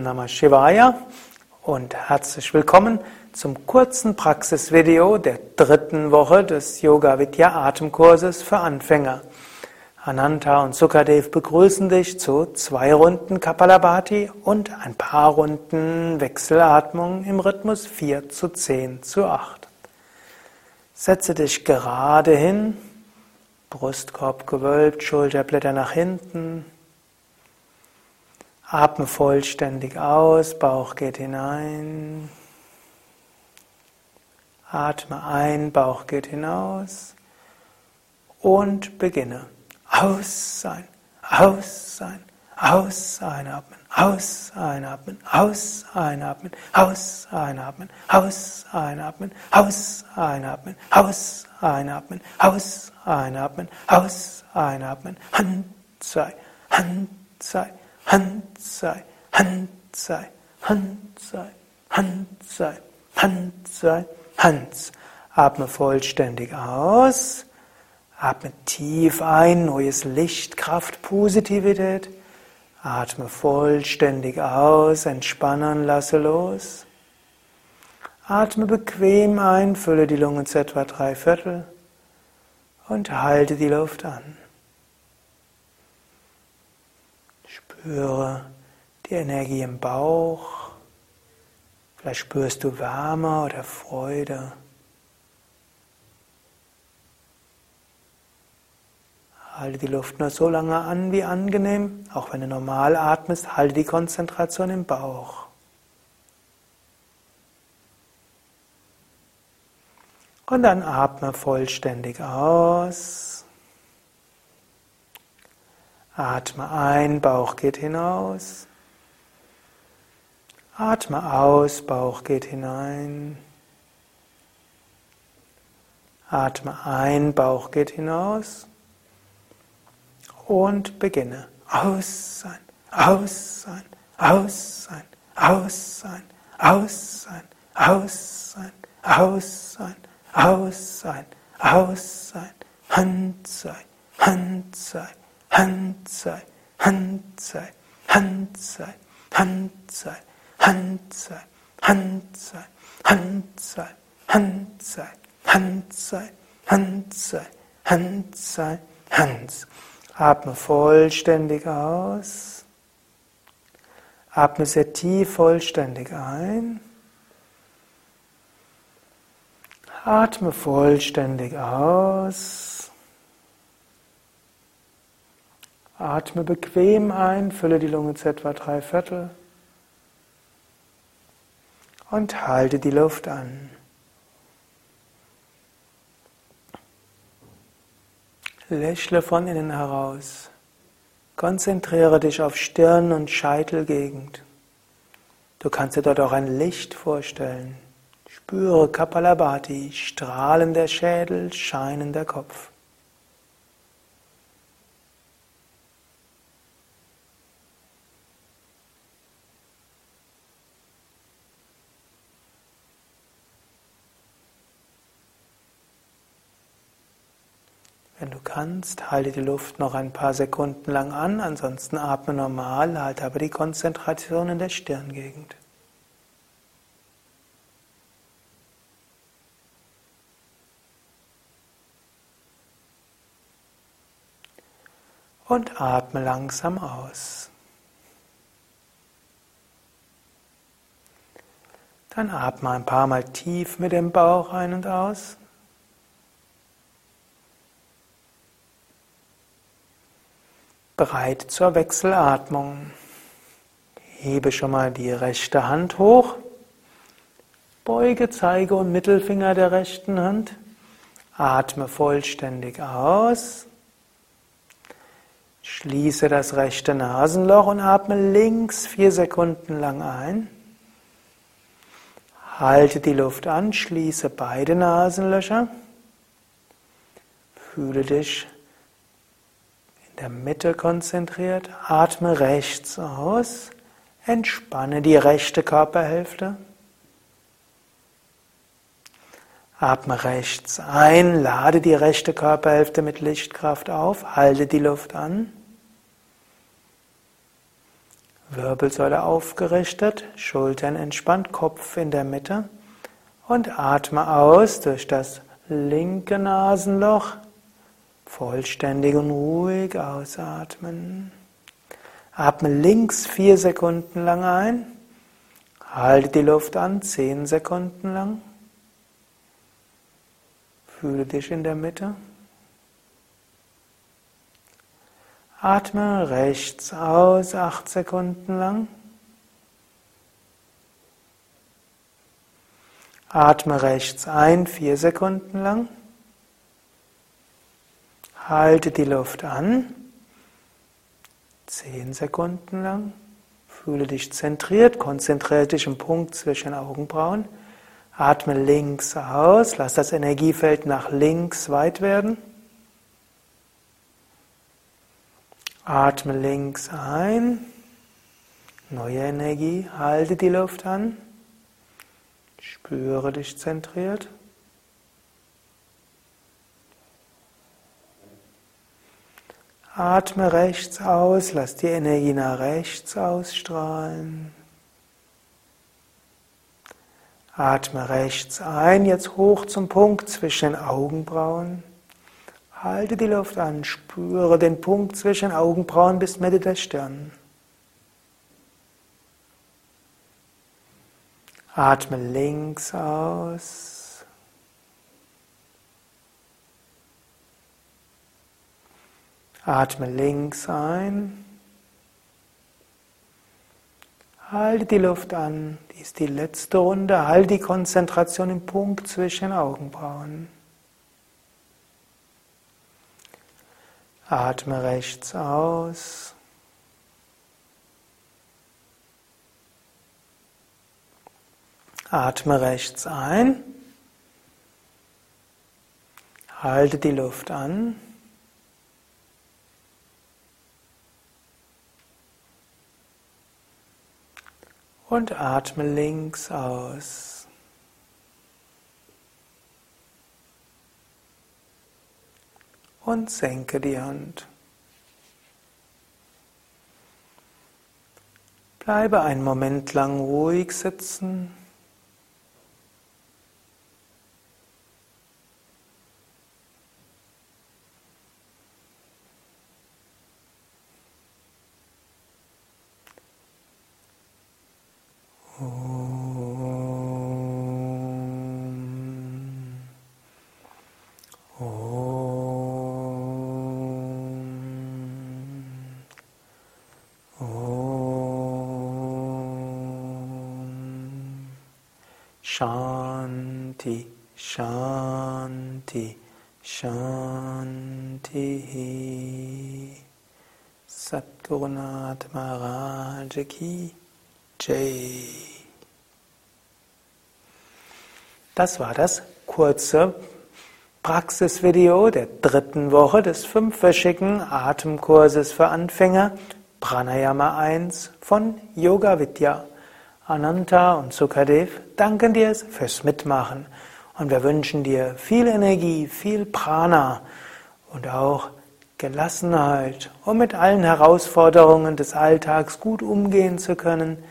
Om Namah Shivaya und herzlich willkommen zum kurzen Praxisvideo der dritten Woche des Yoga Vidya Atemkurses für Anfänger. Ananta und Sukadev begrüßen dich zu zwei Runden Kapalabhati und ein paar Runden Wechselatmung im Rhythmus 4 zu 10 zu 8. Setze dich gerade hin, Brustkorb gewölbt, Schulterblätter nach hinten, Atme vollständig aus, Bauch geht hinein. Atme ein, Bauch geht hinaus. Und beginne. Aus sein, aus sein, aus einatmen, aus einatmen, aus einatmen, aus einatmen, aus einatmen, aus einatmen, aus einatmen, aus einatmen, aus einatmen, Hand sei, Hand sei. Hand sei, Hand sei, Hand sei, Hand sei, Hand sei, Hand. Atme vollständig aus. Atme tief ein, neues Licht, Kraft, Positivität. Atme vollständig aus, entspannen, lasse los. Atme bequem ein, fülle die Lungen zu etwa drei Viertel und halte die Luft an. Spüre die Energie im Bauch. Vielleicht spürst du Wärme oder Freude. Halte die Luft nur so lange an wie angenehm. Auch wenn du normal atmest, halte die Konzentration im Bauch. Und dann atme vollständig aus. Atme ein, Bauch geht hinaus. Atme aus, Bauch geht hinein. Atme ein, Bauch geht hinaus. Und beginne. Aus sein, aus sein, aus sein, aus sein, aus sein, aus sein, aus sein, aus sein, aus sein, Hand sein, Hand sein. Hand sei, Hand sei, Hand sei, Hand sei, Hand sei, Hand sei, Hand sei, Hand sei, Hand sei, Hand sei, Hand sei, Hand. Atme vollständig aus. Atme sehr tief vollständig ein. Atme vollständig aus. Atme bequem ein, fülle die Lunge zu etwa drei Viertel und halte die Luft an. Lächle von innen heraus. Konzentriere dich auf Stirn und Scheitelgegend. Du kannst dir dort auch ein Licht vorstellen. Spüre Kapalabhati, strahlender Schädel, scheinender Kopf. Wenn du kannst, halte die Luft noch ein paar Sekunden lang an, ansonsten atme normal, halte aber die Konzentration in der Stirngegend. Und atme langsam aus. Dann atme ein paar Mal tief mit dem Bauch ein und aus. Bereit zur Wechselatmung. Hebe schon mal die rechte Hand hoch. Beuge Zeige und Mittelfinger der rechten Hand. Atme vollständig aus. Schließe das rechte Nasenloch und atme links vier Sekunden lang ein. Halte die Luft an, schließe beide Nasenlöcher. Fühle dich der Mitte konzentriert, atme rechts aus, entspanne die rechte Körperhälfte. Atme rechts ein, lade die rechte Körperhälfte mit Lichtkraft auf, halte die Luft an. Wirbelsäule aufgerichtet, Schultern entspannt, Kopf in der Mitte. Und atme aus durch das linke Nasenloch. Vollständig und ruhig ausatmen. Atme links vier Sekunden lang ein. Halte die Luft an, zehn Sekunden lang. Fühle dich in der Mitte. Atme rechts aus, acht Sekunden lang. Atme rechts ein, vier Sekunden lang. Halte die Luft an, zehn Sekunden lang. Fühle dich zentriert, konzentriere dich im Punkt zwischen Augenbrauen. Atme links aus, lass das Energiefeld nach links weit werden. Atme links ein, neue Energie, halte die Luft an, spüre dich zentriert. Atme rechts aus, lass die Energie nach rechts ausstrahlen. Atme rechts ein, jetzt hoch zum Punkt zwischen den Augenbrauen. Halte die Luft an, spüre den Punkt zwischen Augenbrauen bis Mitte der Stirn. Atme links aus. Atme links ein. Halte die Luft an. Dies ist die letzte Runde. Halte die Konzentration im Punkt zwischen Augenbrauen. Atme rechts aus. Atme rechts ein. Halte die Luft an. Und atme links aus. und senke die Hand. Bleibe einen Moment lang ruhig sitzen. Shanti, Shanti, Shanti. Satgurunath Maharaj Ki Jai. Das war das kurze Praxisvideo der dritten Woche des fünfwöchigen Atemkurses für Anfänger Pranayama 1 von Yoga Vidya. Ananta und Sukadev danken dir fürs Mitmachen und wir wünschen dir viel Energie, viel Prana und auch Gelassenheit, um mit allen Herausforderungen des Alltags gut umgehen zu können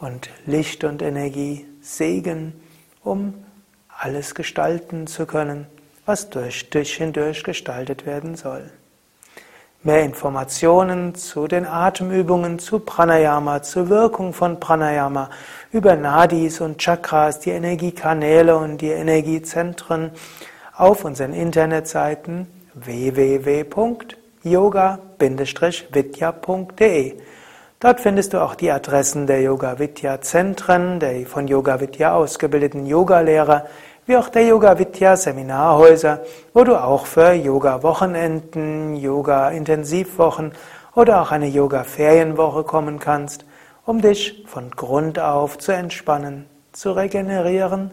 und Licht und Energie, Segen, um alles gestalten zu können, was durch dich hindurch gestaltet werden soll. Mehr Informationen zu den Atemübungen, zu Pranayama, zur Wirkung von Pranayama, über Nadis und Chakras, die Energiekanäle und die Energiezentren auf unseren Internetseiten www.yoga-vidya.de. Dort findest du auch die Adressen der Yoga Vidya Zentren, der von Yoga Vidya ausgebildeten Yogalehrer, wie auch der Yoga Vidya Seminarhäuser, wo du auch für Yoga Wochenenden, Yoga Intensivwochen oder auch eine Yoga Ferienwoche kommen kannst, um dich von Grund auf zu entspannen, zu regenerieren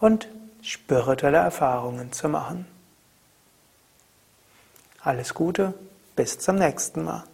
und spirituelle Erfahrungen zu machen. Alles Gute, bis zum nächsten Mal.